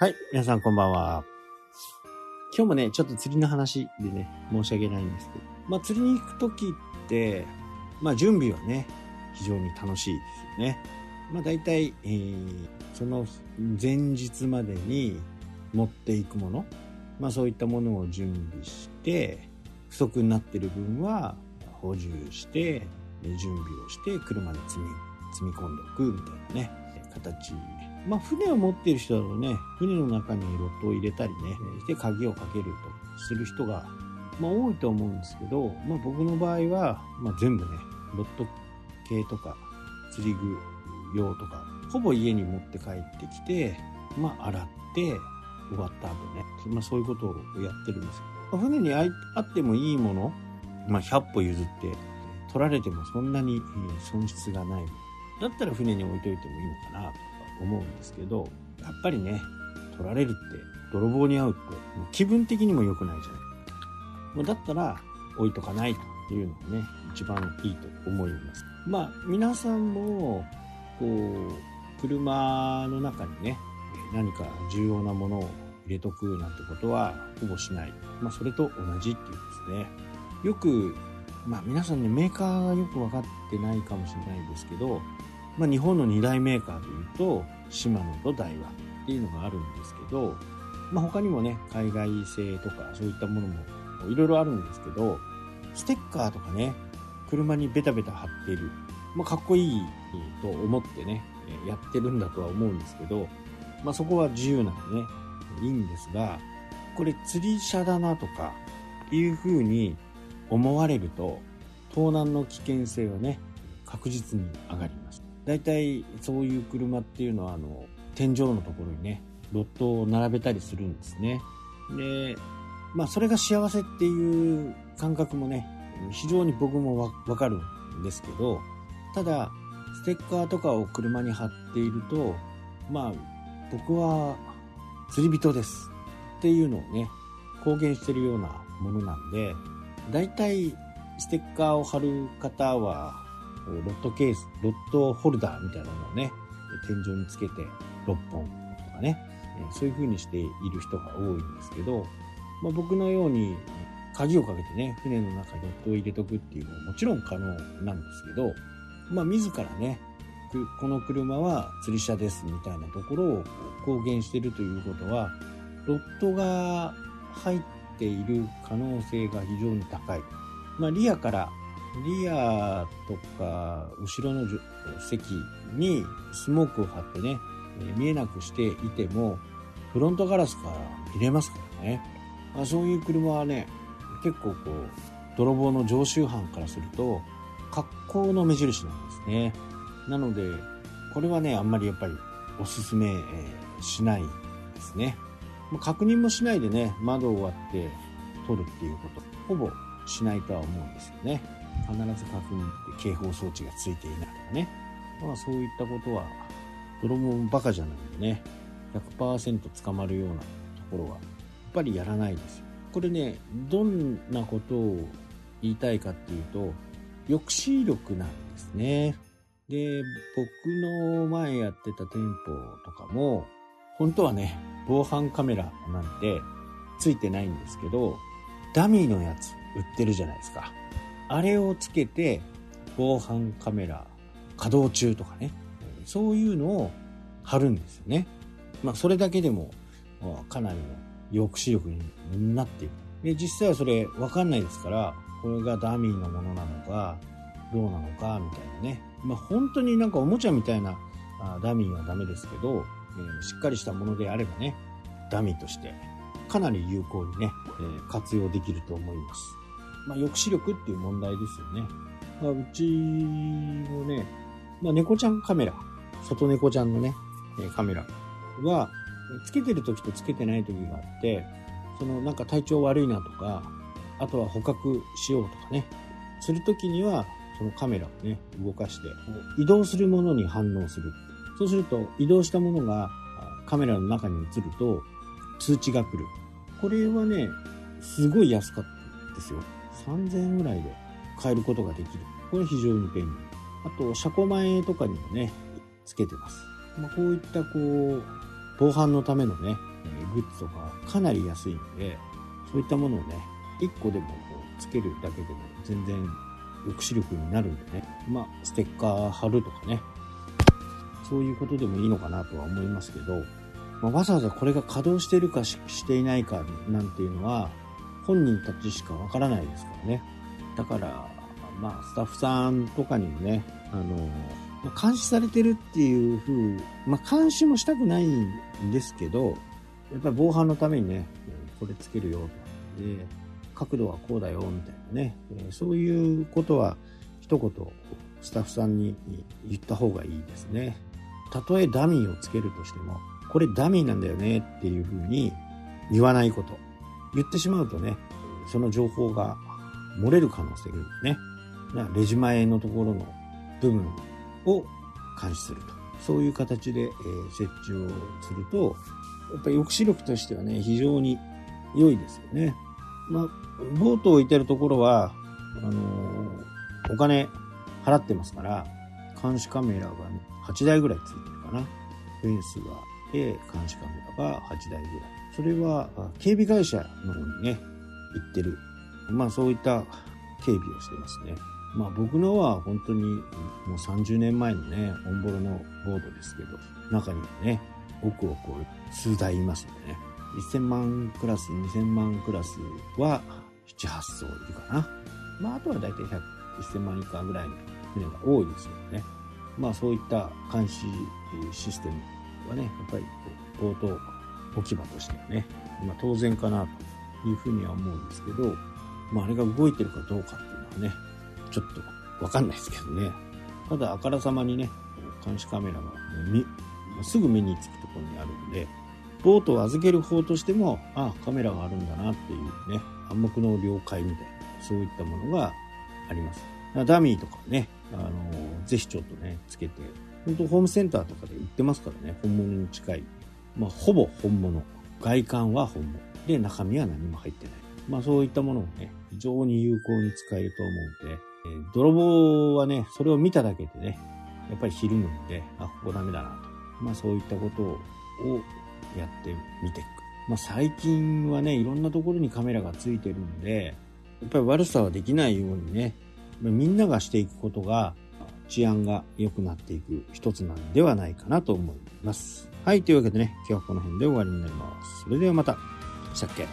はい、皆さんこんばんは。今日もね、ちょっと釣りの話でね、申し訳ないんですけど、まあ釣りに行くときって、まあ準備はね、非常に楽しいですよね。まあ大体、えーその前日までに持っていくもの、まあそういったものを準備して、不足になってる分は補充して、準備をして車に積み、積み込んでおくみたいなね、形。まあ船を持っている人だとね、船の中にロットを入れたりね、して鍵をかけるとする人が、まあ多いと思うんですけど、まあ僕の場合は、まあ全部ね、ロット系とか、釣り具用とか、ほぼ家に持って帰ってきて、まあ洗って、終わった後ね、まあそういうことをやってるんですけど、まあ船にあいあってもいいもの、まあ100歩譲って、取られてもそんなにえー損失がない。だったら船に置いといてもいいのかなと。か思うんですけど、やっぱりね、取られるって、泥棒に遭うって、もう気分的にも良くないじゃない。もうだったら置いとかないというのがね、一番いいと思います。まあ、皆さんも、こう、車の中にね、何か重要なものを入れとくなんてことはほぼしない。まあ、それと同じっていうですね。よく、まあ皆さんね、メーカーがよく分かってないかもしれないですけど、まあ日本の二大メーカーというと、シマノとダイワっていうのがあるんですけど、まあ他にもね、海外製とかそういったものもいろいろあるんですけど、ステッカーとかね、車にベタベタ貼っている。まあかっこいいと思ってね、やってるんだとは思うんですけど、まあそこは自由なんでね、いいんですが、これ釣り車だなとかいう風に思われると盗難の危険性はね確実に上がります大体そういう車っていうのはあの天井のところにねロットを並べたりするんですね。でまあそれが幸せっていう感覚もね非常に僕もわかるんですけどただステッカーとかを車に貼っているとまあ僕は釣り人ですっていうのをね公言してるようなものなんで大体ステッカーを貼る方はロットケースロットホルダーみたいなのをね天井につけて6本とかねそういう風にしている人が多いんですけど、まあ、僕のように鍵をかけてね船の中にロットを入れとくっていうのはもちろん可能なんですけど、まあ、自らねこの車は釣り車ですみたいなところを公言してるということはロットが入っている可能性が非常に高い。まあ、リアから、リアとか後ろの席にスモークを貼ってね、見えなくしていても、フロントガラスから見れますからね。まあ、そういう車はね、結構こう、泥棒の常習犯からすると、格好の目印なんですね。なので、これはね、あんまりやっぱりおすすめ、しないですね。確認もしないでね、窓を割って取るっていうこと、ほぼしないとは思うんですよね。必ず確認って警報装置がついていないとかね。まあそういったことは、泥棒もバカじゃないんでね、100%捕まるようなところは、やっぱりやらないですよ。これね、どんなことを言いたいかっていうと、抑止力なんですね。で、僕の前やってた店舗とかも、本当はね、防犯カメラなんてついてないんですけど、ダミーのやつ売ってるじゃないですか。あれをつけて、防犯カメラ稼働中とかね、そういうのを貼るんですよね。まあ、それだけでも、かなりの抑止力になっている。で、実際はそれわかんないですから、これがダミーのものなのか、どうなのか、みたいなね。まあ、本当になんかおもちゃみたいなダミーはダメですけど、えしっかりしたものであればね、ダミーとしてかなり有効にね、え活用できると思います。まあ、抑止力っていう問題ですよね。まあ、うちもね、まあ、猫ちゃんカメラ、外猫ちゃんのね、カメラは、つけてる時とつけてない時があって、そのなんか体調悪いなとか、あとは捕獲しようとかね、する時には、そのカメラをね、動かして、移動するものに反応する。そうすると、移動したものがカメラの中に映ると、通知が来る。これはね、すごい安かったですよ。3000円ぐらいで買えることができる。これ非常に便利。あと、車庫前とかにもね、つけてます。まあ、こういったこう、防犯のためのね、グッズとかかなり安いので、そういったものをね、1個でもこうつけるだけでも全然抑止力になるんでね、まあ、ステッカー貼るとかね、そういうことでもいいのかなとは思いますけど、まあ、わざわざこれが稼働してるかしていないかなんていうのは、本人たちしかわからないですからね。だから、まあ、スタッフさんとかにもね、あの、まあ監視されてるっていう風、まあ、監視もしたくないんですけど、やっぱり防犯のためにね、これつけるよとか、で、角度はこうだよ、みたいなね、そういうことは一言、スタッフさんに言った方がいいですね。たとえダミーをつけるとしても、これダミーなんだよねっていう風に言わないこと。言ってしまうとね、その情報が漏れる可能性があるね。だからレジ前のところの部分を監視すると。そういう形で、え設置をすると、やっぱり抑止力としてはね、非常に良いですよね。まあ、ボートを置いてるところは、あのーお金払ってますから、監視カメラが、ね、8台ぐらいついてるかな。フェンスがあって、監視カメラが8台ぐらい。それは、警備会社の方にね、行ってる。まあそういった警備をしてますね。まあ僕のは本当にもう30年前のね、オンボロのボードですけど、中にはね、奥をこう数台いますんでね。1000万クラス、2000万クラスは7、8艘いるかな。まああとは大体100、1000万以下ぐらいの船が多いですよね。まあそういった監視システムはね、やっぱりこう置き場としてはね、まあ当然かなというふうには思うんですけど、まああれが動いてるかどうかっていうのはね、ちょっとわかんないですけどね。ただあからさまにね、監視カメラがもうすぐ目につくところにあるんで、ボートを預ける方としても、ああカメラがあるんだなっていうね、暗黙の了解みたいな、そういったものがあります。ダミーとかね、あの、ぜひちょっとね、つけて、本当ホームセンターとかで売ってますからね、本物に近い。まあ、ほぼ本物。外観は本物。で、中身は何も入ってない。まあ、そういったものをね、非常に有効に使えると思うので、えー泥棒はね、それを見ただけでね、やっぱりひるむんで、あ、ここダメだなと。まあ、そういったことをやってみていく。まあ、最近はね、いろんなところにカメラがついてるんで、やっぱり悪さはできないようにね、みんながしていくことが治安が良くなっていく一つなんではないかなと思います。はい、というわけでね、今日はこの辺で終わりになります。それではまた。したっけ？